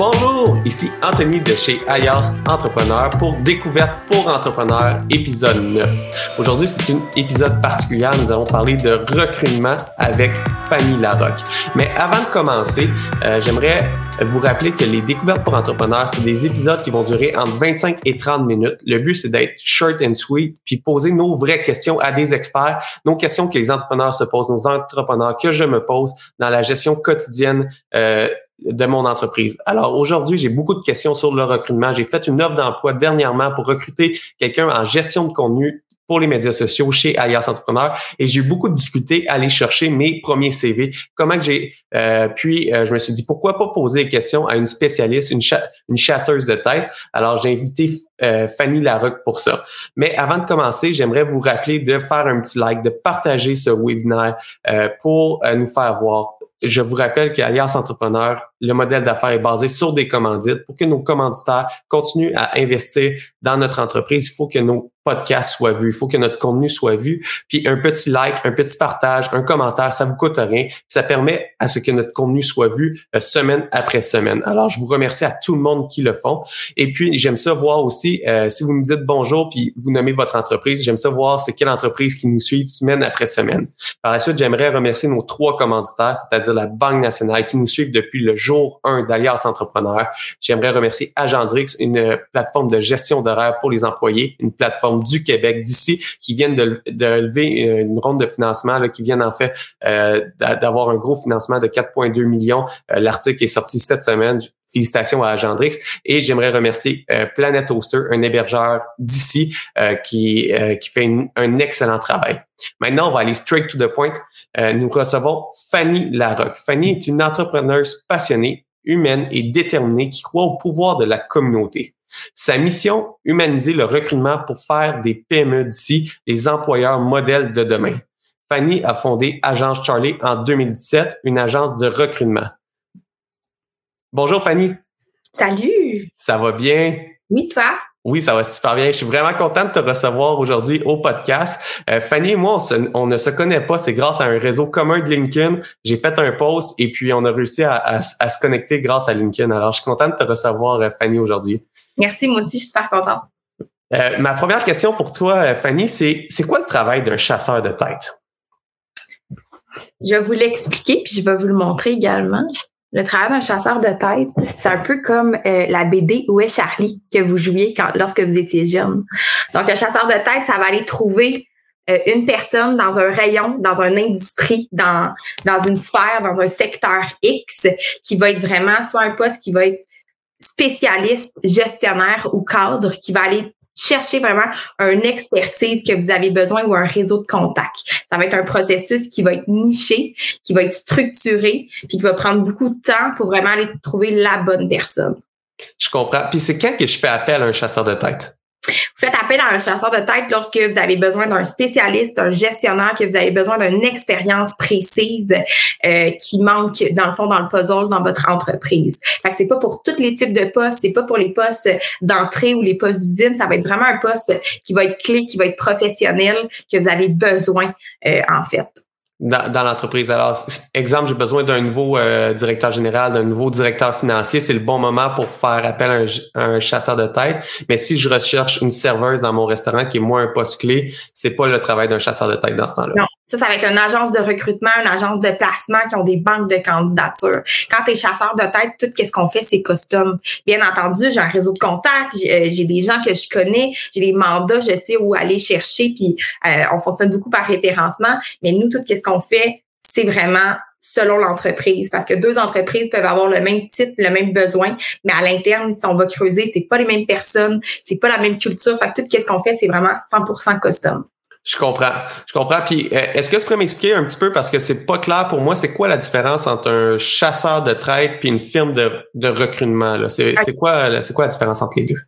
Bonjour, ici Anthony de chez Ayas Entrepreneur pour Découverte pour Entrepreneurs, épisode 9. Aujourd'hui, c'est un épisode particulier. Nous allons parler de recrutement avec Fanny Larocque. Mais avant de commencer, euh, j'aimerais vous rappeler que les Découvertes pour Entrepreneurs, c'est des épisodes qui vont durer entre 25 et 30 minutes. Le but, c'est d'être short and sweet, puis poser nos vraies questions à des experts, nos questions que les entrepreneurs se posent, nos entrepreneurs que je me pose dans la gestion quotidienne euh, de mon entreprise. Alors aujourd'hui, j'ai beaucoup de questions sur le recrutement. J'ai fait une offre d'emploi dernièrement pour recruter quelqu'un en gestion de contenu pour les médias sociaux chez Alias Entrepreneur et j'ai eu beaucoup de difficultés à aller chercher mes premiers CV. Comment que j'ai euh, puis euh, je me suis dit pourquoi pas poser des questions à une spécialiste, une, chasseuse de tête? Alors j'ai invité euh, Fanny Larocque pour ça. Mais avant de commencer, j'aimerais vous rappeler de faire un petit like, de partager ce webinaire pour nous faire voir je vous rappelle qu'Alias Entrepreneur, le modèle d'affaires est basé sur des commandites. Pour que nos commanditaires continuent à investir dans notre entreprise, il faut que nos podcasts soient vus, il faut que notre contenu soit vu. Puis un petit like, un petit partage, un commentaire, ça vous coûte rien. ça permet à ce que notre contenu soit vu euh, semaine après semaine. Alors, je vous remercie à tout le monde qui le font. Et puis, j'aime ça voir aussi, euh, si vous me dites bonjour puis vous nommez votre entreprise, j'aime ça voir c'est quelle entreprise qui nous suit semaine après semaine. Par la suite, j'aimerais remercier nos trois commanditaires, c'est-à-dire la Banque nationale qui nous suivent depuis le jour 1 d'Alias Entrepreneur. J'aimerais remercier Agendrix, une plateforme de gestion d'horaire pour les employés, une plateforme du Québec, d'ici, qui viennent de, lever une ronde de financement, là, qui viennent en fait euh, d'avoir un gros financement de 4,2 millions. Euh, l'article est sorti cette semaine. Félicitations à Agendrix. Et j'aimerais remercier euh, Planet Toaster, un hébergeur d'ici qui, qui fait un excellent travail. Maintenant, on va aller straight to the point. nous recevons Fanny Larocque. Fanny est une entrepreneuse passionnée, humaine et déterminée qui croit au pouvoir de la communauté. Sa mission, humaniser le recrutement pour faire des PME d'ici les employeurs modèles de demain. Fanny a fondé Agence Charlie en 2017, une agence de recrutement. Bonjour Fanny. Salut. Ça va bien? Oui, toi? Oui, ça va super bien. Je suis vraiment content de te recevoir aujourd'hui au podcast. Euh, Fanny et moi, on, ne se connaît pas. C'est grâce à un réseau commun de LinkedIn. J'ai fait un post et puis on a réussi à, se connecter grâce à LinkedIn. Alors, je suis content de te recevoir, euh, Fanny, aujourd'hui. Merci, moi aussi, je suis super contente. Euh, ma première question pour toi, Fanny, c'est c'est quoi le travail d'un chasseur de tête? Je vais vous l'expliquer, puis je vais vous le montrer également. Le travail d'un chasseur de tête, c'est un peu comme euh, la BD Où est Charlie que vous jouiez quand, lorsque vous étiez jeune. Donc, un chasseur de tête, ça va aller trouver euh, une personne dans un rayon, dans une industrie, dans, dans une sphère, dans un secteur X, qui va être vraiment soit un poste qui va être spécialiste, gestionnaire ou cadre, qui va aller chercher vraiment une expertise que vous avez besoin ou un réseau de contacts. Ça va être un processus qui va être niché, qui va être structuré, puis qui va prendre beaucoup de temps pour vraiment aller trouver la bonne personne. Je comprends. Puis c'est quand que je fais appel à un chasseur de tête? Faites appel à un chasseur de tête lorsque vous avez besoin d'un spécialiste, d'un gestionnaire, que vous avez besoin d'une expérience précise euh, qui manque dans le fond dans le puzzle dans votre entreprise. Fait que c'est pas pour tous les types de postes, c'est pas pour les postes d'entrée ou les postes d'usine, ça va être vraiment un poste qui va être clé, qui va être professionnel, que vous avez besoin euh, en fait dans, l'entreprise. Alors, exemple, j'ai besoin d'un nouveau euh, directeur général, d'un nouveau directeur financier. C'est le bon moment pour faire appel à un, chasseur de tête. Mais si je recherche une serveuse dans mon restaurant qui est moins un poste clé, c'est pas le travail d'un chasseur de tête dans ce temps-là. Ça, ça va être une agence de recrutement, une agence de placement qui ont des banques de candidatures. Quand tu es chasseur de tête, tout ce qu'on fait, c'est custom. Bien entendu, j'ai un réseau de contacts, euh, j'ai des gens que je connais, j'ai des mandats, je sais où aller chercher, puis euh, on fonctionne beaucoup par référencement. Mais nous, tout ce qu'on fait, c'est vraiment selon l'entreprise parce que deux entreprises peuvent avoir le même titre, le même besoin, mais à l'interne, si on va creuser, c'est pas les mêmes personnes, c'est pas la même culture. Fait que tout ce qu'on fait, c'est vraiment 100% custom. Je comprends. Je comprends. Puis, euh, est-ce que tu pourrais m'expliquer un petit peu, parce que c'est pas clair pour moi, c'est quoi la différence entre un chasseur de traite puis une firme de, recrutement? C'est quoi, quoi la différence entre les deux?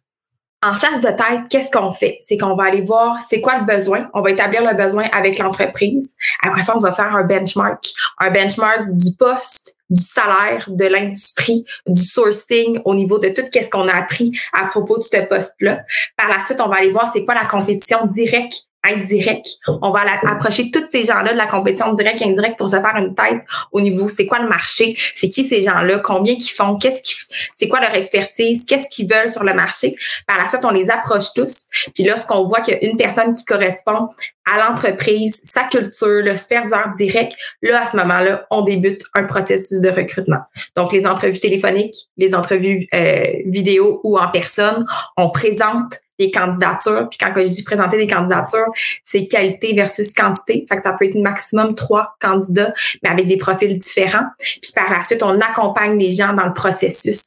en chasse de tête, qu'est-ce qu'on fait? C'est qu'on va aller voir c'est quoi le besoin. On va établir le besoin avec l'entreprise. Après ça, on va faire un benchmark? Un benchmark du poste, du salaire, de l'industrie, du sourcing au niveau de tout ce qu'on a appris à propos de ce poste-là. Par la suite, on va aller voir c'est quoi la compétition directe indirect. On va approcher tous ces gens-là de la compétition directe et indirecte pour se faire une tête au niveau c'est quoi le marché, c'est qui ces gens-là, combien qu'ils font, qu'est-ce qui c'est quoi leur expertise, qu'est-ce qu'ils veulent sur le marché? Par la suite, on les approche tous. Puis lorsqu'on voit qu'il y a une personne qui correspond à l'entreprise, sa culture, le superviseur direct, là, à ce moment-là, on débute un processus de recrutement. Donc, les entrevues téléphoniques, les entrevues euh, vidéo ou en personne, on présente des candidatures. Puis quand je dis présenter des candidatures, c'est qualité versus quantité. Fait que ça peut être maximum trois candidats, mais avec des profils différents. Puis par la suite, on accompagne les gens dans le processus.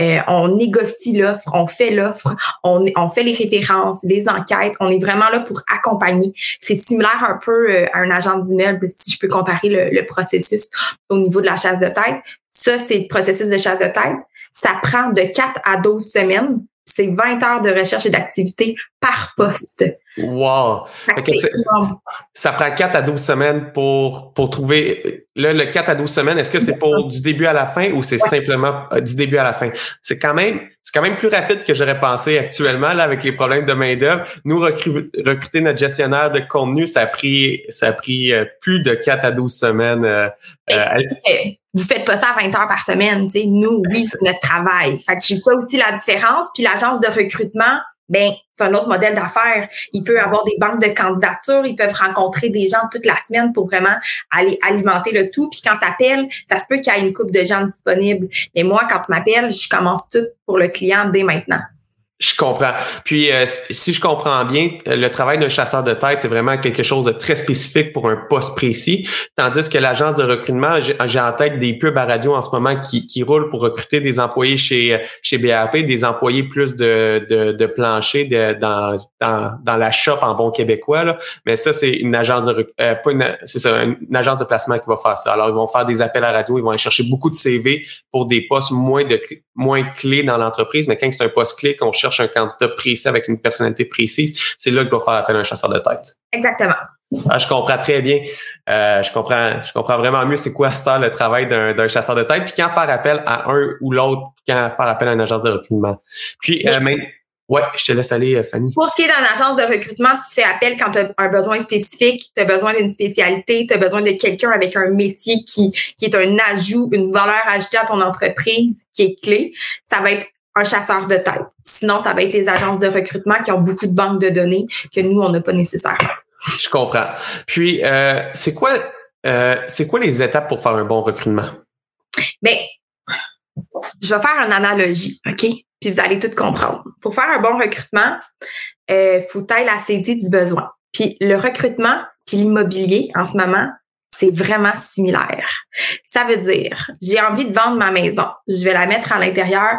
Euh, on négocie l'offre, on fait l'offre, on, on fait les références, les enquêtes. On est vraiment là pour accompagner. C'est similaire un peu euh, à un agent d'immeuble, si je peux comparer le, le processus au niveau de la chasse de tête. Ça, c'est le processus de chasse de tête. Ça prend de 4 à 12 semaines c'est 20 heures de recherche et d'activité par poste. Wow! ça prend 4 à 12 semaines pour, pour trouver. Là, le 4 à 12 semaines, est-ce que c'est pour du début à la fin ou c'est simplement euh, du début à la fin? C'est quand même c'est quand même plus rapide que j'aurais pensé actuellement là, avec les problèmes de main-d'œuvre. Nous, recruter notre gestionnaire de contenu, ça a pris ça a pris euh, plus de 4 à 12 semaines. Euh, vous faites pas ça à 20 heures par semaine, tu sais. Nous, oui, c'est notre travail. Fait que c'est ça aussi la différence. Puis l'agence de recrutement, ben c'est un autre modèle d'affaires. Il peut avoir des banques de candidatures, ils peuvent rencontrer des gens toute la semaine pour vraiment aller alimenter le tout. Puis quand tu appelles, ça se peut qu'il y ait une coupe de gens disponibles. Mais moi, quand tu m'appelles, je commence tout pour le client dès maintenant. Je comprends. Puis, euh, si je comprends bien, le travail d'un chasseur de tête, c'est vraiment quelque chose de très spécifique pour un poste précis. Tandis que l'agence de recrutement, j'ai en tête des pubs à radio en ce moment qui, qui roulent pour recruter des employés chez chez BAP, des employés plus de, de, de plancher de, dans, dans, dans la shop en bon québécois. Là. Mais ça, c'est une agence de euh, une, c'est ça, une agence de placement qui va faire ça. Alors, ils vont faire des appels à radio, ils vont aller chercher beaucoup de CV pour des postes moins de moins clés dans l'entreprise. Mais quand c'est un poste clé, qu'on cherche un candidat précis avec une personnalité précise, c'est là qu'il va faire appel à un chasseur de tête. Exactement. Ah, je comprends très bien. Euh, je comprends, je comprends vraiment mieux c'est quoi ce le travail d'un chasseur de tête, puis quand faire appel à un ou l'autre, quand faire appel à une agence de recrutement. Puis, euh, ouais, je te laisse aller, euh, Fanny. Pour ce qui est d'une agence de recrutement, tu fais appel quand tu as un besoin spécifique, tu as besoin d'une spécialité, tu as besoin de quelqu'un avec un métier qui, qui est un ajout, une valeur ajoutée à ton entreprise qui est clé. Ça va être un chasseur de tête. Sinon, ça va être les agences de recrutement qui ont beaucoup de banques de données que nous, on n'a pas nécessairement. Je comprends. Puis, euh, c'est quoi, euh, c'est quoi les étapes pour faire un bon recrutement? Bien, je vais faire une analogie, OK? Puis vous allez tout comprendre. Pour faire un bon recrutement, il euh, faut tailler la saisie du besoin. Puis le recrutement, puis l'immobilier en ce moment, c'est vraiment similaire. Ça veut dire, j'ai envie de vendre ma maison. Je vais la mettre à l'intérieur,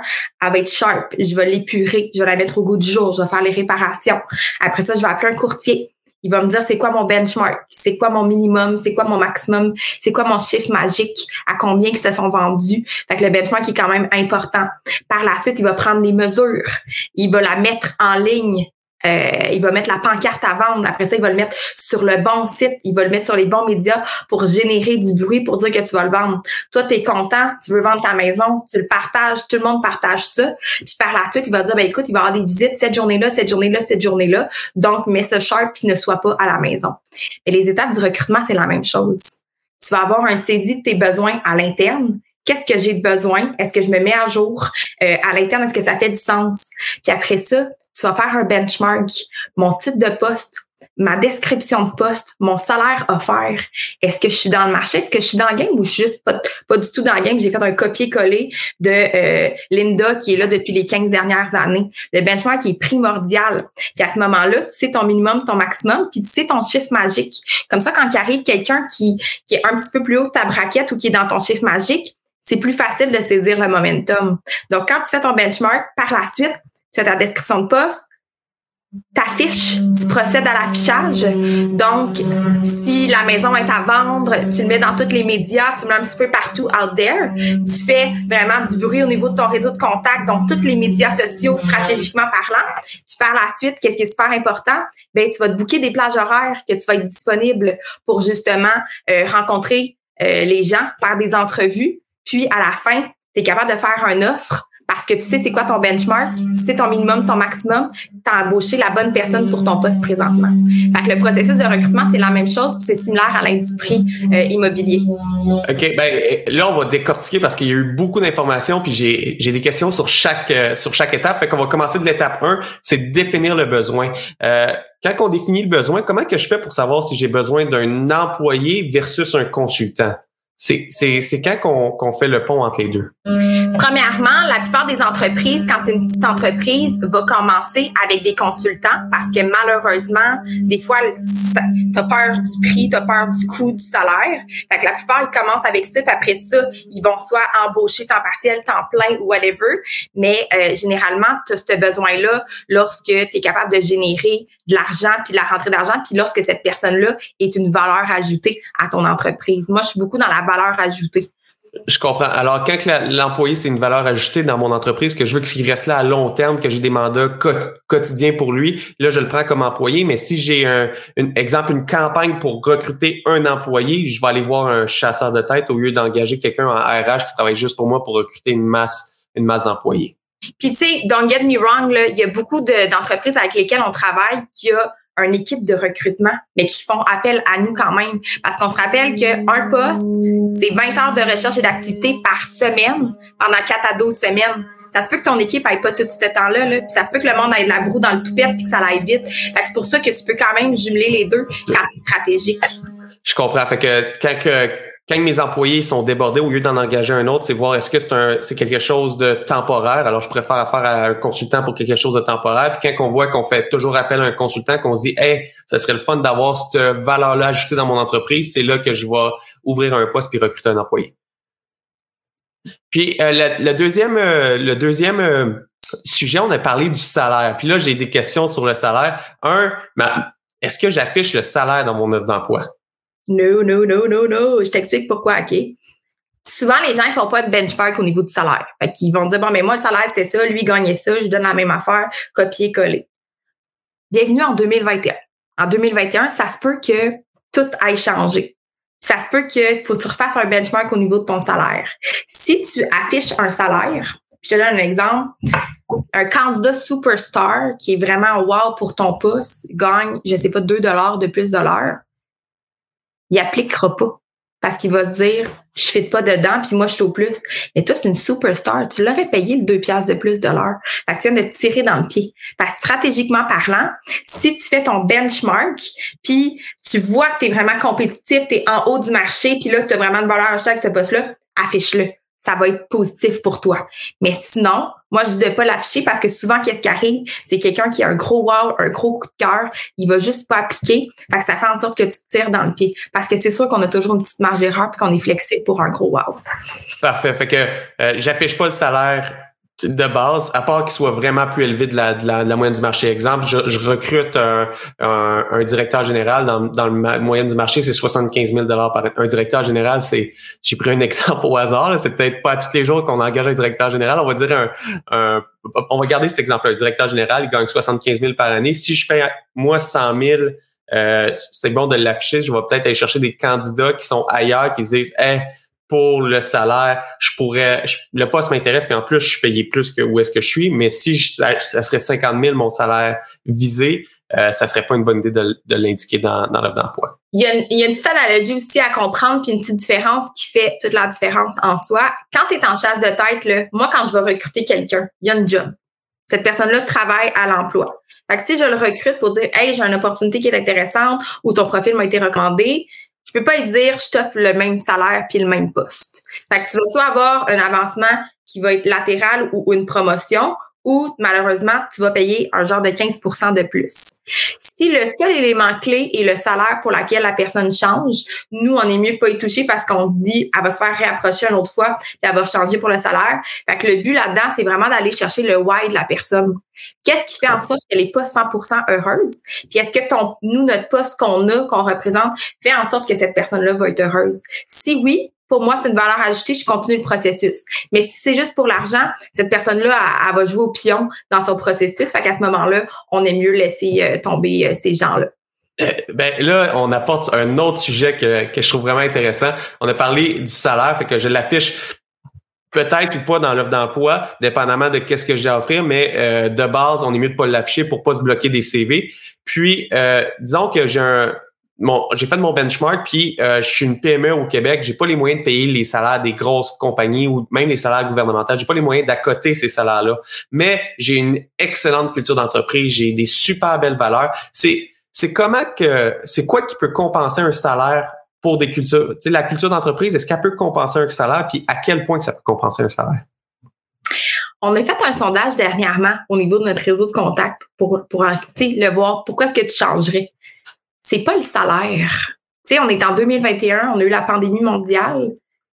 être sharp. Je vais l'épurer. Je vais la mettre au goût du jour. Je vais faire les réparations. Après ça, je vais appeler un courtier. Il va me dire c'est quoi mon benchmark, c'est quoi mon minimum, c'est quoi mon maximum, c'est quoi mon chiffre magique, à combien que se sont vendus? Fait que le benchmark est quand même important. Par la suite, il va prendre les mesures, il va la mettre en ligne euh, il va mettre la pancarte à vendre. Après ça, il va le mettre sur le bon site. Il va le mettre sur les bons médias pour générer du bruit pour dire que tu vas le vendre. Toi, tu es content, tu veux vendre ta maison, tu le partages, tout le monde partage ça. Puis par la suite, il va dire, ben écoute, il va avoir des visites cette journée-là, cette journée-là, cette journée-là. Donc, mets ce sharp puis ne sois pas à la maison. Et les étapes du recrutement, c'est la même chose. Tu vas avoir un saisie de tes besoins à l'interne qu'est-ce que j'ai de besoin? Est-ce que je me mets à jour? Euh, à l'interne? Est-ce que ça fait du sens? Puis après ça, tu vas faire un benchmark. Mon titre de poste, ma description de poste, mon salaire offert. Est-ce que je suis dans le marché? Est-ce que je suis dans le game ou je suis juste pas, pas du tout dans le game? J'ai fait un copier-coller de euh, Linda qui est là depuis les 15 dernières années. Le benchmark est primordial. Puis à ce moment-là, tu sais ton minimum, ton maximum, puis tu sais ton chiffre magique. Comme ça, quand il arrive quelqu'un qui, qui est un petit peu plus haut que ta braquette ou qui est dans ton chiffre magique, c'est plus facile de saisir le momentum. Donc, quand tu fais ton benchmark, par la suite, tu fais ta description de poste, t'affiches, tu procèdes à l'affichage. Donc, si la maison est à vendre, tu le mets dans tous les médias, tu le mets un petit peu partout out there. Tu fais vraiment du bruit au niveau de ton réseau de contacts, donc tous les médias sociaux stratégiquement parlant. Puis par la suite, qu'est-ce qui est super important? Ben, tu vas te booker des plages horaires que tu vas être disponible pour justement euh, rencontrer euh, les gens, faire des entrevues. Puis à la fin, tu es capable de faire une offre parce que tu sais c'est quoi ton benchmark, tu sais ton minimum, ton maximum, tu as embauché la bonne personne pour ton poste présentement. Fait que le processus de recrutement, c'est la même chose, c'est similaire à l'industrie euh, immobilier. OK, ben là on va décortiquer parce qu'il y a eu beaucoup d'informations puis j'ai j'ai des questions sur chaque euh, sur chaque étape. Fait qu'on va commencer de l'étape 1, c'est définir le besoin. Euh, quand on définit le besoin, comment que je fais pour savoir si j'ai besoin d'un employé versus un consultant? C'est, quand qu'on, fait le pont entre les deux? Premièrement, la plupart des entreprises, quand c'est une petite entreprise, va commencer avec des consultants parce que malheureusement, des fois, tu as peur du prix, tu as peur du coût du salaire. Fait que la plupart, ils commencent avec ça, puis après ça, ils vont soit embaucher temps partiel, temps plein ou whatever. Mais euh, généralement, tu as ce besoin-là lorsque tu es capable de générer de l'argent, puis de la rentrée d'argent, puis lorsque cette personne-là est une valeur ajoutée à ton entreprise. Moi, je suis beaucoup dans la valeur ajoutée. Je comprends. Alors, quand l'employé, c'est une valeur ajoutée dans mon entreprise, que je veux qu'il reste là à long terme, que j'ai des mandats quotidiens pour lui, là, je le prends comme employé. Mais si j'ai un exemple, une campagne pour recruter un employé, je vais aller voir un chasseur de tête au lieu d'engager quelqu'un en RH qui travaille juste pour moi pour recruter une masse, une masse d'employés. Puis tu sais, don't get me wrong, il y a beaucoup d'entreprises avec lesquelles on travaille qui a une équipe de recrutement, mais qui font appel à nous quand même. Parce qu'on se rappelle qu'un poste, c'est 20 heures de recherche et d'activité par semaine pendant 4 à 12 semaines. Ça se peut que ton équipe aille pas tout ce temps-là, là, puis ça se peut que le monde ait de la broue dans le toupette puis que ça aille vite. Fait que c'est pour ça que tu peux quand même jumeler les deux quand c'est stratégique. Je comprends. Fait que quand que quand mes employés sont débordés, au lieu d'en engager un autre, c'est voir est-ce que c'est c'est quelque chose de temporaire. Alors, je préfère affaire à un consultant pour quelque chose de temporaire. Puis quand on voit qu'on fait toujours appel à un consultant, qu'on se dit Hey, ça serait le fun d'avoir cette valeur-là ajoutée dans mon entreprise, c'est là que je vais ouvrir un poste puis recruter un employé. Puis euh, le, deuxième, euh, le deuxième euh, sujet, on a parlé du salaire. Puis là, j'ai des questions sur le salaire. Un, est-ce que j'affiche le salaire dans mon offre d'emploi? No, no, no, no, no. Je t'explique pourquoi, OK? Souvent, les gens ne font pas de benchmark au niveau du salaire. Fait qu'ils vont dire, bon, mais moi, le salaire, c'était ça, lui, gagnait ça, je donne la même affaire, copier-coller. Bienvenue en 2021. En 2021, ça se peut que tout aille changer. Ça se peut qu'il faut que tu refasses un benchmark au niveau de ton salaire. Si tu affiches un salaire, je te donne un exemple, un candidat superstar qui est vraiment wow pour ton poste gagne, je sais pas, 2 dollars de plus de l'heure il appliquera pas. Parce qu'il va se dire, je fais pas dedans, puis moi, je suis au plus. Mais toi, c'est une superstar. Tu l'aurais payé le 2 piastres de plus de l'heure. Fait que tu viens de te tirer dans le pied. Parce que stratégiquement parlant, si tu fais ton benchmark, puis tu vois que tu es vraiment compétitif, tu es en haut du marché, puis là, tu as vraiment de valeur ajoutée avec ce poste-là, affiche-le ça va être positif pour toi. Mais sinon, moi, je dis pas l'afficher parce que souvent, qu'est-ce qui arrive? C'est quelqu'un qui a un gros wow, un gros coup de cœur, il va juste pas appliquer. Fait que ça fait en sorte que tu tires dans le pied. Parce que c'est sûr qu'on a toujours une petite marge d'erreur puis qu'on est flexible pour un gros wow. Parfait. Fait que euh, j'affiche pas le salaire de base, à part qu'il soit vraiment plus élevé de la, de la, moyenne du marché. Exemple, je, je recrute un, un, directeur général dans, dans la moyenne du marché, c'est 75 000 par un directeur général. C'est, j'ai pris un exemple au hasard. C'est peut-être pas tous les jours qu'on engage un directeur général. On va dire un, un on va garder cet exemple. Un directeur général, il gagne 75 000 par année. Si je paye moi 100 000 euh, c'est bon de l'afficher. Je vais peut-être aller chercher des candidats qui sont ailleurs, qui disent, hey, pour le salaire, je pourrais, le poste m'intéresse, puis en plus, je suis payé plus que où est-ce que je suis, mais si ça, serait 50 000 mon salaire visé, euh, ça serait pas une bonne idée de, l'indiquer dans, dans l'offre d'emploi. Il y, a une, il y a petite analogie aussi à comprendre, puis une petite différence qui fait toute la différence en soi. Quand tu es en chasse de tête, là, moi, quand je vais recruter quelqu'un, il y a une job. Cette personne-là travaille à l'emploi. Fait si je le recrute pour dire Hey, j'ai une opportunité qui est intéressante ou ton profil m'a été recommandé, je peux pas y dire je t'offre le même salaire puis le même poste. Fait que tu vas soit avoir un avancement qui va être latéral ou une promotion ou malheureusement, tu vas payer un genre de 15% de plus. Si le seul élément clé est le salaire pour lequel la personne change, nous, on est mieux pas y toucher parce qu'on se dit, elle va se faire réapprocher une autre fois, puis elle va changer pour le salaire. Fait que le but là-dedans, c'est vraiment d'aller chercher le why de la personne. Qu'est-ce qui fait en sorte qu'elle est pas 100% heureuse? Puis est-ce que ton, nous, notre poste qu'on a, qu'on représente, fait en sorte que cette personne-là va être heureuse? Si oui, pour moi, c'est une valeur ajoutée, je continue le processus. Mais si c'est juste pour l'argent, cette personne-là, elle, va jouer au pion dans son processus. Fait qu'à ce moment-là, on est mieux laisser euh, tomber euh, ces gens-là. Euh, ben là, on apporte un autre sujet que, que je trouve vraiment intéressant. On a parlé du salaire, fait que je l'affiche peut-être ou pas dans l'offre d'emploi, dépendamment de qu'est-ce que j'ai à offrir, mais de base, on est mieux de pas l'afficher pour pas se bloquer des CV. Puis, disons que j'ai un, j'ai fait mon benchmark, puis euh, je suis une PME au Québec, j'ai pas les moyens de payer les salaires des grosses compagnies ou même les salaires gouvernementaux, j'ai pas les moyens d'accoter ces salaires-là. Mais j'ai une excellente culture d'entreprise, j'ai des super belles valeurs. C'est c'est comment que c'est quoi qui peut compenser un salaire pour des cultures, tu sais la culture d'entreprise, est-ce qu'elle peut compenser un salaire? Puis à quel point que ça peut compenser un salaire? On a fait un sondage dernièrement au niveau de notre réseau de contacts pour, pour le voir. Pourquoi est-ce que tu changerais? C'est pas le salaire. Tu sais, on est en 2021, on a eu la pandémie mondiale.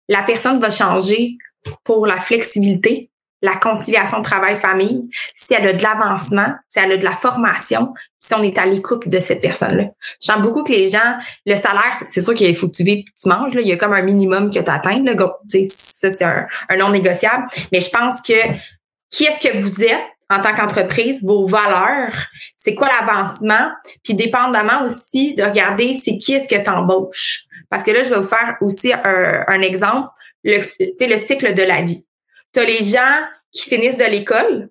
La personne va changer pour la flexibilité, la conciliation travail-famille, si elle a de l'avancement, si elle a de la formation, si on est à l'écoute de cette personne-là. J'aime beaucoup que les gens, le salaire, c'est sûr qu'il faut que tu vives, tu manges, là. il y a comme un minimum que tu atteins, ça c'est un non négociable, mais je pense que qui est-ce que vous êtes? En tant qu'entreprise, vos valeurs, c'est quoi l'avancement, puis dépendamment aussi de regarder c'est qui est-ce que tu embauches. Parce que là, je vais vous faire aussi un, exemple, le, le cycle de la vie. Tu as les gens qui finissent de l'école,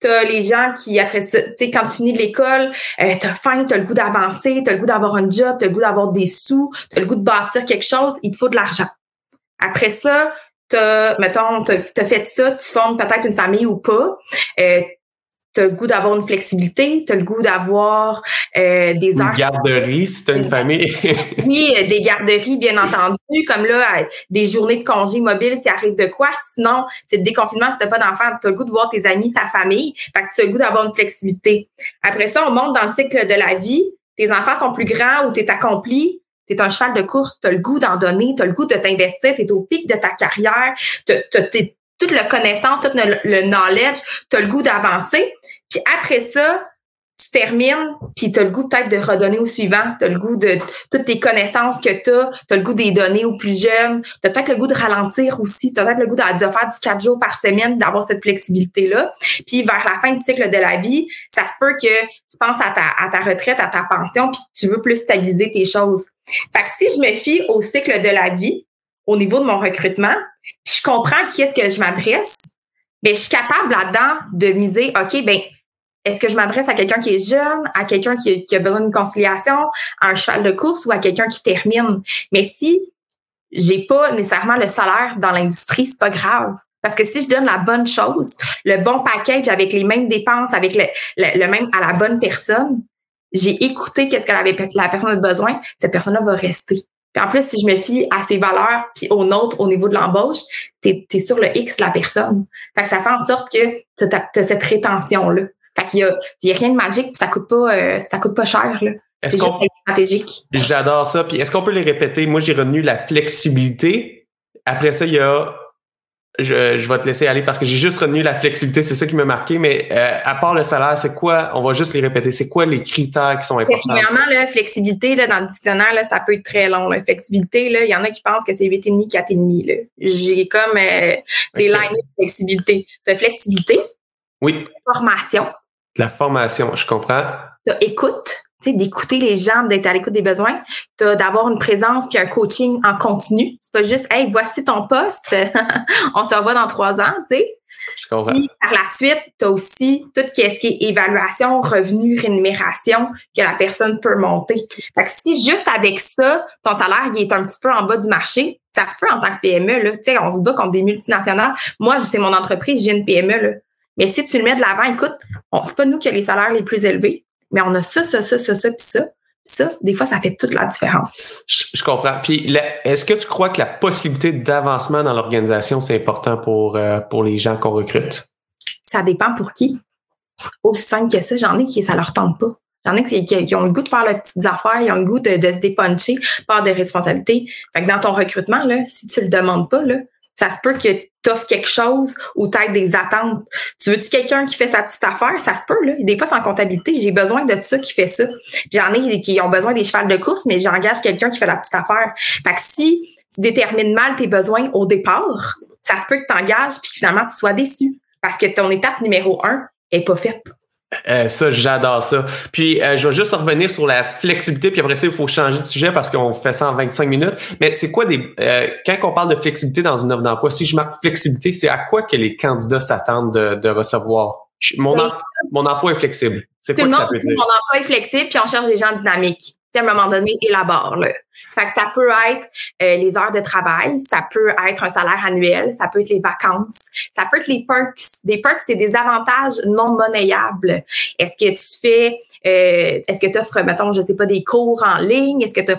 tu as les gens qui, après ça, tu sais, quand tu finis de l'école, euh, tu as faim, tu as le goût d'avancer, tu as le goût d'avoir un job, tu as le goût d'avoir des sous, tu as le goût de bâtir quelque chose, il te faut de l'argent. Après ça, t'as, mettons, t'as, as fait ça, tu formes peut-être une famille ou pas. Euh, t'as le goût d'avoir une flexibilité, t'as le goût d'avoir euh, des heures. Une garderie si t'as une famille. oui, des garderies, bien entendu, comme là, des journées de congé mobile s'il arrive de quoi. Sinon, c'est le déconfinement, si t'as pas d'enfant, t'as le goût de voir tes amis, ta famille. Fait que tu as le goût d'avoir une flexibilité. Après ça, on monte dans le cycle de la vie. Tes enfants sont plus grands ou t'es accompli tu es un cheval de course, tu as le goût d'en donner, tu as le goût de t'investir, tu es au pic de ta carrière, tu as, toute la connaissance, tout le, knowledge, tu as le goût d'avancer. Puis après ça, termines, puis tu as le goût peut-être de redonner au suivant, tu as le goût de toutes tes connaissances que tu as, tu as le goût des donner aux plus jeunes, tu as peut-être le goût de ralentir aussi, tu as peut-être le goût de, faire du quatre jours par semaine, d'avoir cette flexibilité-là. Puis vers la fin du cycle de la vie, ça se peut que tu penses à ta, à ta retraite, à ta pension, puis tu veux plus stabiliser tes choses. Fait que si je me fie au cycle de la vie, au niveau de mon recrutement, je comprends qui est-ce que je m'adresse, ben, je suis capable là-dedans de miser, OK, ben, est-ce que je m'adresse à quelqu'un qui est jeune, à quelqu'un qui, a besoin d'une conciliation, à un cheval de course ou à quelqu'un qui termine? Mais si j'ai pas nécessairement le salaire dans l'industrie, c'est pas grave. Parce que si je donne la bonne chose, le bon package avec les mêmes dépenses, avec le, le, même à la bonne personne, j'ai écouté qu'est-ce que la, la personne a besoin, cette personne-là va rester. Puis en plus, si je me fie à ses valeurs puis aux nôtres au niveau de l'embauche, tu es, sur le X de la personne. Fait que ça fait en sorte que tu as, cette rétention-là. Fait qu'il y a, il y a rien de magique, puis ça coûte pas euh, ça coûte pas cher. Là. Est-ce qu'on stratégique. J'adore ça. Puis est-ce qu'on peut les répéter? Moi, j'ai retenu la flexibilité. Après ça, il y a je, je vais te laisser aller parce que j'ai juste retenu la flexibilité, c'est ça qui m'a marqué. Mais euh, à part le salaire, c'est quoi, on va juste les répéter, c'est quoi les critères qui sont importants? Premièrement, la flexibilité, là, dans le dictionnaire, là, ça peut être très long. La flexibilité, là, il y en a qui pensent que c'est 8,5, 4,5. J'ai comme euh, des lignes de flexibilité. De flexibilité. Oui. Formation. La formation, je comprends. écoute d'écouter les gens, d'être à l'écoute des besoins, d'avoir une présence puis un coaching en continu. C'est pas juste, hey, voici ton poste, on se revoit dans trois ans, tu sais. Je comprends. Puis, par la suite, tu as aussi tout ce qui est évaluation, revenu, rémunération que la personne peut monter. Fait que si juste avec ça, ton salaire il est un petit peu en bas du marché, ça se peut en tant que PME. Là. Tu sais, on se bat contre des multinationales. Moi, c'est mon entreprise, j'ai une PME. Là. Mais si tu le mets de l'avant, écoute, c'est pas nous qui avons les salaires les plus élevés mais on a ça, ça, ça, ça, ça, puis ça. ça, des fois, ça fait toute la différence. Je, comprends. Puis, est-ce que tu crois que la possibilité d'avancement dans l'organisation, c'est important pour, euh, pour les gens qu'on recrute? ça dépend pour qui. Aussi simple que ça, j'en ai qui ça leur tente pas. J'en ai qui, qui, ont le goût de faire leurs petites affaires, ils ont le goût de, de se dépuncher, par de responsabilités. Fait que dans ton recrutement, là, si tu le demandes pas, là, ça se peut que tu offres quelque chose ou tu des attentes. Tu veux-tu quelqu'un qui fait sa petite affaire? Ça se peut, là. Des fois, en comptabilité, j'ai besoin de ça qui fait ça. J'en ai qui ont besoin des chevals de course, mais j'engage quelqu'un qui fait la petite affaire. Fait que si tu détermines mal tes besoins au départ, ça se peut que tu engages puis finalement tu sois déçu parce que ton étape numéro un est pas faite. Euh, ça, j'adore ça. Puis, euh, je vais juste revenir sur la flexibilité, puis après ça, il faut changer de sujet parce qu'on fait ça en 25 minutes. Mais c'est quoi des... Euh, quand on parle de flexibilité dans une offre d'emploi, si je marque flexibilité, c'est à quoi que les candidats s'attendent de, recevoir? mon, mon emploi est flexible. C'est quoi que ça veut dire? Mon emploi est flexible, puis on cherche des gens dynamiques. À un moment donné, élabore, là. Fait que ça peut être euh, les heures de travail, ça peut être un salaire annuel, ça peut être les vacances, ça peut être les perks. Des perks, c'est des avantages non monnayables. Est-ce que tu fais, euh, est-ce que tu offres, mettons, je sais pas, des cours en ligne? Est-ce que tu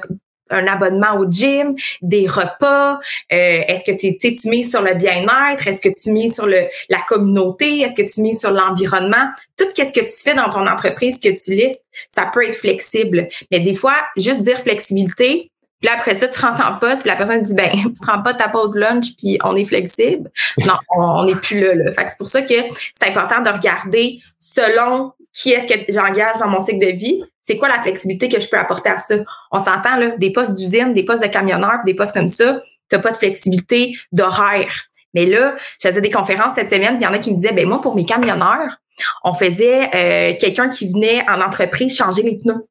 un abonnement au gym, des repas, euh, est-ce que tu tu mets sur le bien-être, est-ce que tu mets sur le la communauté, est-ce que tu mets sur l'environnement, tout qu'est-ce que tu fais dans ton entreprise que tu listes, ça peut être flexible. Mais des fois, juste dire flexibilité, puis après ça, tu rentres en poste, puis la personne dit ben, prends pas ta pause lunch, puis on est flexible. Non, on n'est plus là. là. Fait que c'est pour ça que c'est important de regarder selon qui est-ce que j'engage dans mon cycle de vie, c'est quoi la flexibilité que je peux apporter à ça? On s'entend là, des postes d'usine, des postes de camionneurs, des postes comme ça, tu pas de flexibilité d'horaire. Mais là, je faisais des conférences cette semaine, il y en a qui me disaient, ben moi, pour mes camionneurs, on faisait euh, quelqu'un qui venait en entreprise changer les pneus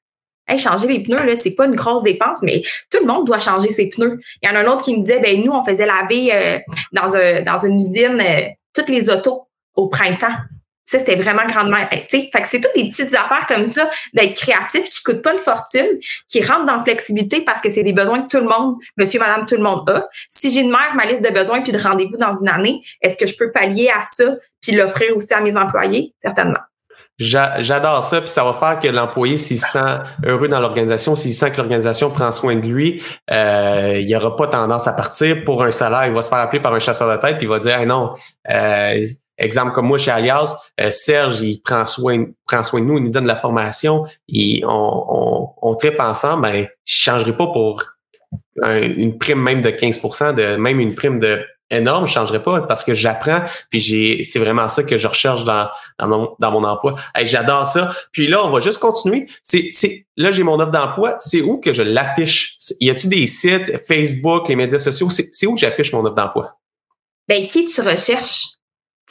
changer les pneus, là, c'est pas une grosse dépense, mais tout le monde doit changer ses pneus. Il y en a un autre qui me disait, ben nous, on faisait laver euh, dans, un, dans une usine euh, toutes les autos au printemps. Ça, c'était vraiment grandement. Fait que c'est toutes des petites affaires comme ça, d'être créatif, qui coûtent pas une fortune, qui rentrent dans la flexibilité parce que c'est des besoins que tout le monde, monsieur, madame, tout le monde a. Si j'ai une mère, ma liste de besoins puis de rendez-vous dans une année, est-ce que je peux pallier à ça puis l'offrir aussi à mes employés? Certainement. J'adore ça, puis ça va faire que l'employé, s'il se sent heureux dans l'organisation, s'il sent que l'organisation prend soin de lui, euh, il aura pas tendance à partir pour un salaire. Il va se faire appeler par un chasseur de tête, puis il va dire hey non, euh, exemple comme moi chez Alias, euh, Serge, il prend soin, prend soin de nous, il nous donne de la formation, et on, on, on tripe ensemble, ben, je changerai pas pour une prime même de 15 de même une prime de énorme, je changerais pas parce que j'apprends, puis j'ai, c'est vraiment ça que je recherche dans, dans mon, dans mon emploi. j'adore ça. Puis là, on va juste continuer. C'est, c'est, là, j'ai mon offre d'emploi. C'est où que je l'affiche? Y a-tu des sites, Facebook, les médias sociaux? C'est où que j'affiche mon offre d'emploi? Ben, qui tu recherches?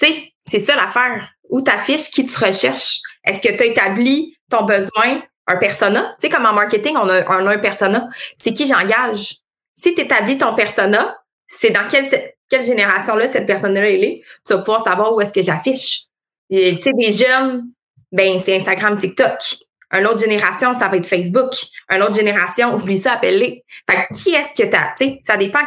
Tu sais, c'est ça l'affaire. Où tu affiches qui tu recherches? Est-ce que tu as établi ton besoin, un persona? Tu sais, comme en marketing, on a, un persona. C'est qui j'engage? Si tu établis ton persona, c'est dans quel quelle génération-là cette personne-là elle est, tu vas pouvoir savoir où est-ce que j'affiche. Tu sais, des jeunes, ben c'est Instagram, TikTok. Une autre génération, ça va être Facebook. Une autre génération, oublie ça, appelle-les. Fait qui est-ce que tu as? Tu sais, ça dépend.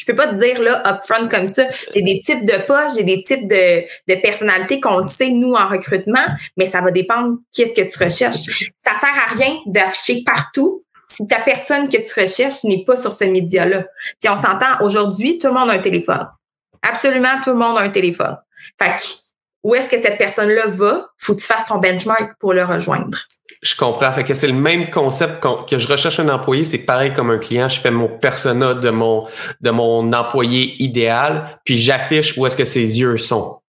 Je peux pas te dire là upfront comme ça. J'ai des types de postes, j'ai des types de, de personnalités qu'on sait nous en recrutement, mais ça va dépendre qui est-ce que tu recherches. Ça sert à rien d'afficher partout si ta personne que tu recherches n'est pas sur ce média-là. Puis on s'entend, aujourd'hui, tout le monde a un téléphone. Absolument tout le monde a un téléphone. Fait que, où est-ce que cette personne-là va? Faut que tu fasses ton benchmark pour le rejoindre. Je comprends. Fait que c'est le même concept que je recherche un employé, c'est pareil comme un client. Je fais mon persona de mon, de mon employé idéal, puis j'affiche où est-ce que ses yeux sont.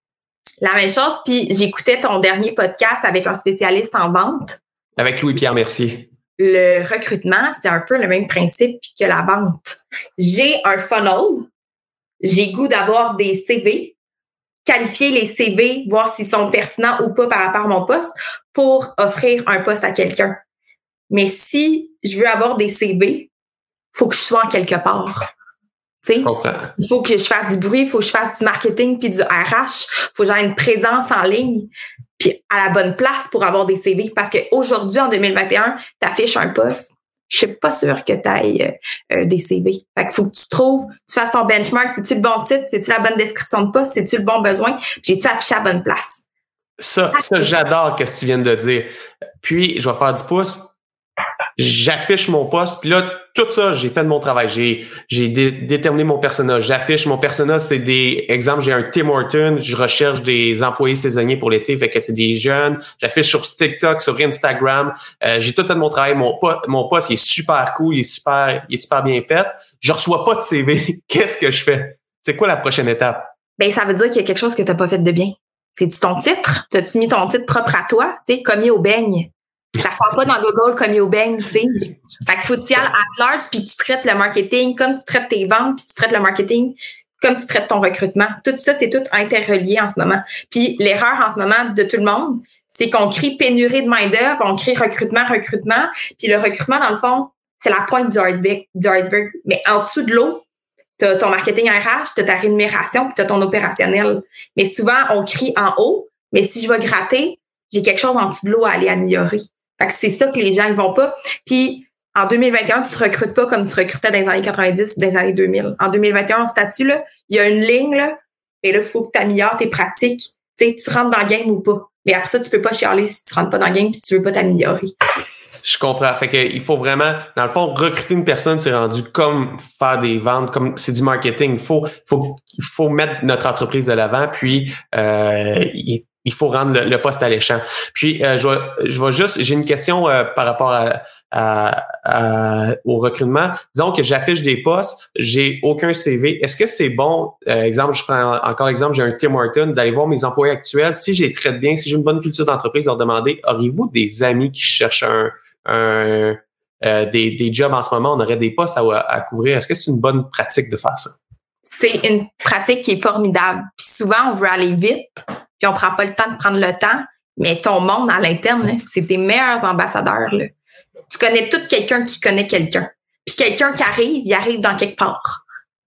La même chose, puis j'écoutais ton dernier podcast avec un spécialiste en vente. Avec Louis-Pierre Mercier le recrutement, c'est un peu le même principe que la vente. J'ai un funnel, j'ai goût d'avoir des CV, qualifier les CV, voir s'ils sont pertinents ou pas par rapport à mon poste pour offrir un poste à quelqu'un. Mais si je veux avoir des CV, faut que je sois en quelque part. il faut que je fasse du bruit, il faut que je fasse du marketing puis du RH, faut que j'aie une présence en ligne puis à la bonne place pour avoir des CV. Parce qu'aujourd'hui, en 2021, tu affiches un poste. Je suis pas sûre que tu ailles euh, euh, des CV. Fait qu'il faut que tu trouves, tu fasses ton benchmark. C'est-tu le bon titre? C'est-tu la bonne description de poste? C'est-tu le bon besoin? J'ai-tu affiché à la bonne place? Ça, ça j'adore ce que tu viens de dire. Puis, je vais faire du pouce. J'affiche mon poste, puis là, tout ça, j'ai fait de mon travail. J'ai, j'ai déterminé mon personnage. J'affiche mon personnage, c'est des exemples. J'ai un Tim Horton, je recherche des employés saisonniers pour l'été, fait que c'est des jeunes. J'affiche sur TikTok, sur Instagram. Euh, j'ai tout fait de mon travail. Mon, mon poste, il est super cool, il est super, il est super bien fait. Je reçois pas de CV. Qu'est-ce que je fais? C'est quoi la prochaine étape? Ben, ça veut dire qu'il y a quelque chose que tu n'as pas fait de bien. C'est ton titre? T'as-tu mis ton titre propre à toi? Tu sais, commis au beigne? Ça sort pas dans Google au beigne, tu sais. Fait qu'il faut que tu y ailles at large, puis tu traites le marketing comme tu traites tes ventes, puis tu traites le marketing comme tu traites ton recrutement. Tout ça, c'est tout interrelié en ce moment. Puis l'erreur en ce moment de tout le monde, c'est qu'on crie pénurie de main-d'œuvre, on crie recrutement, recrutement, puis le recrutement, dans le fond, c'est la pointe du iceberg, du iceberg. Mais en dessous de l'eau, tu as ton marketing RH, tu as ta rémunération, puis tu as ton opérationnel. Mais souvent, on crie en haut, mais si je vais gratter, j'ai quelque chose en dessous de l'eau à aller améliorer. C'est ça que les gens ne vont pas. Puis en 2021, tu ne recrutes pas comme tu recrutais dans les années 90, dans les années 2000. En 2021, en statut, là, il y a une ligne, là, et là, il faut que tu améliores tes pratiques. Tu sais, tu rentres dans le game ou pas. Mais après ça, tu peux pas chialer si tu rentres pas dans le game et tu veux pas t'améliorer. Je comprends. Fait que il faut vraiment, dans le fond, recruter une personne, c'est rendu comme faire des ventes, comme c'est du marketing. Il faut, faut, faut mettre notre entreprise de l'avant, puis euh, faut rendre le, poste alléchant. Puis euh, je vais, juste, j'ai une question euh, par rapport au recrutement. Disons que j'affiche des postes, j'ai aucun CV. Est-ce que c'est bon, euh, exemple, je prends encore exemple, j'ai un Tim Horton, d'aller voir mes employés actuels, si les traite bien, si j'ai une bonne culture d'entreprise, leur demander, auriez-vous des amis qui cherchent un, un euh, des, des, jobs en ce moment, on aurait des postes à, à couvrir. Est-ce que c'est une bonne pratique de faire ça? C'est une pratique qui est formidable. Puis souvent, on veut aller vite, puis on prend pas le temps de prendre le temps. Mais ton monde à l'interne, c'est tes meilleurs ambassadeurs. Là. Tu connais tout quelqu'un qui connaît quelqu'un. Puis quelqu'un qui arrive, il arrive dans quelque part.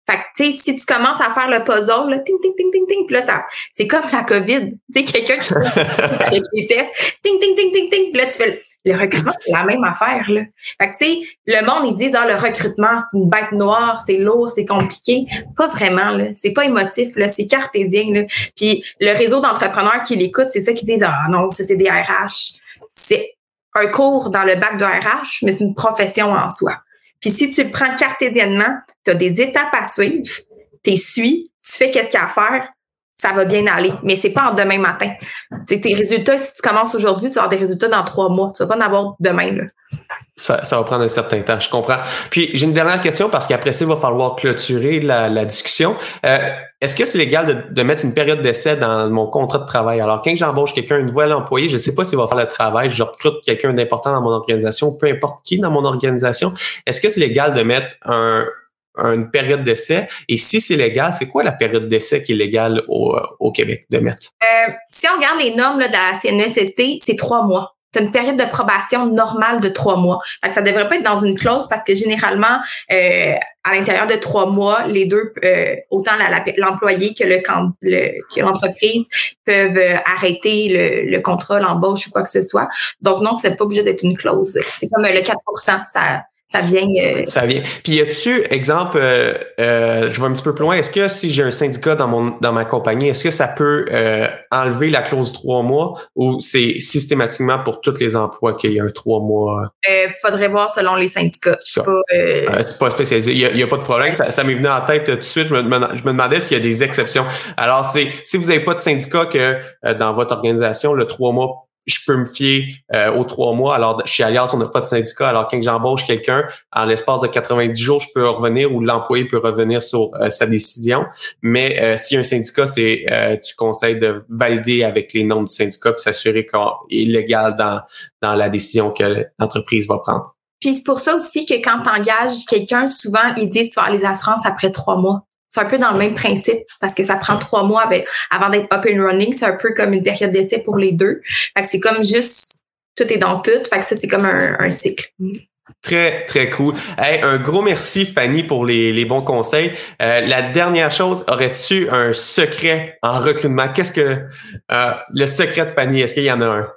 Fait que, tu sais, si tu commences à faire le puzzle, là, ting, ting, ting, ting, ting, puis là, ça, c'est comme la COVID. Tu sais, quelqu'un qui avec les tests, ting, ting, ting, ting, ting, puis là, tu fais le, recrutement, c'est la même affaire, là. Fait que, tu sais, le monde, ils disent, ah, le recrutement, c'est une bête noire, c'est lourd, c'est compliqué. Pas vraiment, là. C'est pas émotif, là. C'est cartésien, là. Puis le réseau d'entrepreneurs qui l'écoutent, c'est ça qui disent, ah, non, ça, c'est des RH. C'est un cours dans le bac de RH, mais c'est une profession en soi. Puis si tu le prends cartésiennement, tu as des étapes à suivre, tu suis, tu fais qu'est-ce qu'il y a à faire, ça va bien aller. Mais c'est pas en demain matin. T'sais, tes résultats, si tu commences aujourd'hui, tu vas avoir des résultats dans trois mois. Tu vas pas en avoir demain. Là. Ça, ça, va prendre un certain temps, je comprends. Puis j'ai une dernière question parce qu'après ça, il va falloir clôturer la, la discussion. Euh, est-ce que c'est légal de, de, mettre une période d'essai dans mon contrat de travail? Alors, quand j'embauche quelqu'un, une nouvelle employé, je ne sais pas s'il va faire le travail, je recrute quelqu'un d'important dans mon organisation, peu importe qui dans mon organisation. Est-ce que c'est légal de mettre un, une période d'essai? Et si c'est légal, c'est quoi la période d'essai qui est légale au, au Québec de mettre? Euh, si on regarde les normes là, de la CNSST, c'est trois mois tu une période de probation normale de trois mois. Fait que ça devrait pas être dans une clause parce que généralement, euh, à l'intérieur de trois mois, les deux, euh, autant l'employé que le, que l'entreprise peuvent euh, arrêter le, le contrat, l'embauche ou quoi que ce soit. Donc non, c'est pas obligé d'être une clause. C'est comme le 4% ça ça vient. Euh, ça vient. Puis y a-tu, exemple, euh, euh, je vais un petit peu plus loin, est-ce que si j'ai un syndicat dans mon dans ma compagnie, est-ce que ça peut enlever la clause trois mois ou c'est systématiquement pour tous les emplois qu'il y a un trois mois? Il faudrait voir selon les syndicats. C'est pas, pas, spécialisé. Il n'y a, pas de problème. Ça, m'est venu en tête tout de suite. Je me, je me demandais s'il y a des exceptions. Alors, c'est si vous n'avez pas de syndicat que dans votre organisation, le trois mois je peux me fier euh, aux trois mois. Alors, chez Alliance, on n'a pas de syndicat. Alors, quand j'embauche quelqu'un, en l'espace de 90 jours, je peux revenir ou l'employé peut revenir sur euh, sa décision. Mais euh, si un syndicat, c'est tu conseilles de valider avec les noms du syndicat puis s'assurer qu'il est légal dans, dans la décision que l'entreprise va prendre. Puis c'est pour ça aussi que quand tu engages quelqu'un, souvent, ils disent faire les assurances après trois mois c'est un peu dans le même principe parce que ça prend trois mois ben, avant d'être up and running. C'est un peu comme une période d'essai pour les deux. Fait que c'est comme juste tout est dans tout. Fait que ça, c'est comme un, cycle. Très, très cool. un gros merci, Fanny, pour les, bons conseils. Euh, la dernière chose, aurais-tu un secret en recrutement? Qu'est-ce que euh, le secret de Fanny? Est-ce qu'il y en a un?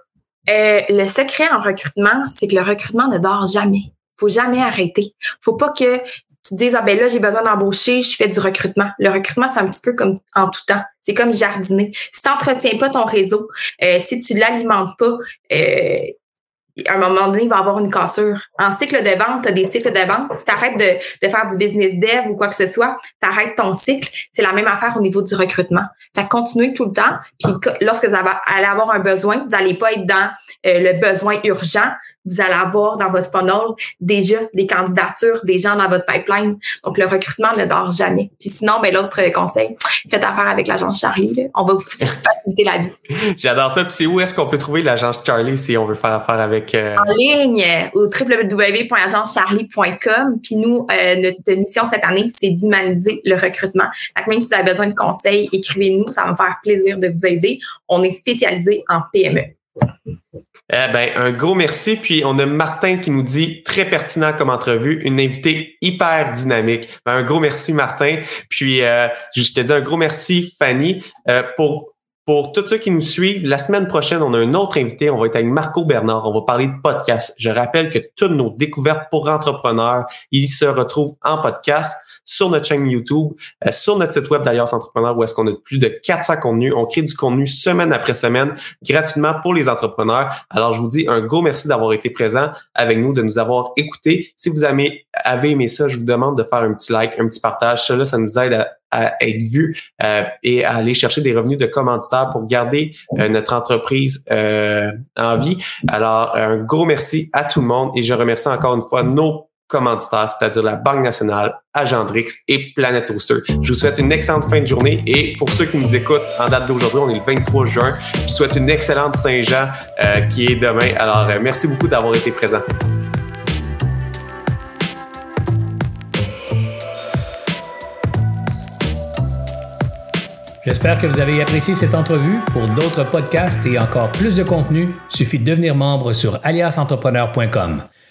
Euh, le secret en recrutement, c'est que le recrutement ne dort jamais faut jamais arrêter. Faut pas que tu te dises ah ben là j'ai besoin d'embaucher, je fais du recrutement. Le recrutement c'est un petit peu comme en tout temps. C'est comme jardiner. Si tu n'entretiens pas ton réseau, euh, si tu l'alimentes pas, euh, à un moment donné, il va y avoir une cassure. En cycle de vente, tu as des cycles de vente. Si tu arrêtes de, de, faire du business dev ou quoi que ce soit, tu arrêtes ton cycle. C'est la même affaire au niveau du recrutement. Fait que continuez tout le temps. Puis lorsque vous allez avoir un besoin, vous n'allez pas être dans euh, le besoin urgent vous allez avoir dans votre funnel déjà des candidatures, des gens dans votre pipeline. Donc, le recrutement ne dort jamais. Puis sinon, ben, l'autre conseil, faites affaire avec l'agence Charlie. On va vous faciliter la vie. J'adore ça. Puis c'est où est-ce qu'on peut trouver l'agence Charlie si on veut faire affaire avec... Euh... En ligne, au www.agencecharlie.com. Puis nous, euh, notre mission cette année, c'est d'humaniser le recrutement. Donc, même si vous avez besoin de conseils, écrivez-nous. Ça va me faire plaisir de vous aider. On est spécialisé en PME. Eh ben, un gros merci. Puis on a Martin qui nous dit très pertinent comme entrevue, une invitée hyper dynamique. Ben, un gros merci Martin. Puis euh, je te dis un gros merci Fanny euh, pour pour tous ceux qui nous suivent, la semaine prochaine, on a un autre invité. On va être avec Marco Bernard. On va parler de podcast. Je rappelle que toutes nos découvertes pour entrepreneurs, ils se retrouvent en podcast sur notre chaîne YouTube, euh, sur notre site web d'Alliance Entrepreneur où est-ce qu'on a plus de 400 contenus. On crée du contenu semaine après semaine gratuitement pour les entrepreneurs. Alors, je vous dis un gros merci d'avoir été présent avec nous, de nous avoir écoutés. Si vous avez, aimé ça, je vous demande de faire un petit like, un petit partage. Ça, ça nous aide à être vu euh, et à aller chercher des revenus de commanditaires pour garder euh, notre entreprise euh, en vie. Alors, un gros merci à tout le monde et je remercie encore une fois nos commanditaires, c'est-à-dire la Banque nationale, Agendrix et Planet Toaster. Je vous souhaite une excellente fin de journée et pour ceux qui nous écoutent en date d'aujourd'hui, on est le 23 juin. Je vous souhaite une excellente Saint-Jean qui est demain. Alors, merci beaucoup d'avoir été présent. J'espère que vous avez apprécié cette entrevue. Pour d'autres podcasts et encore plus de contenu, suffit de devenir membre sur aliasentrepreneur.com.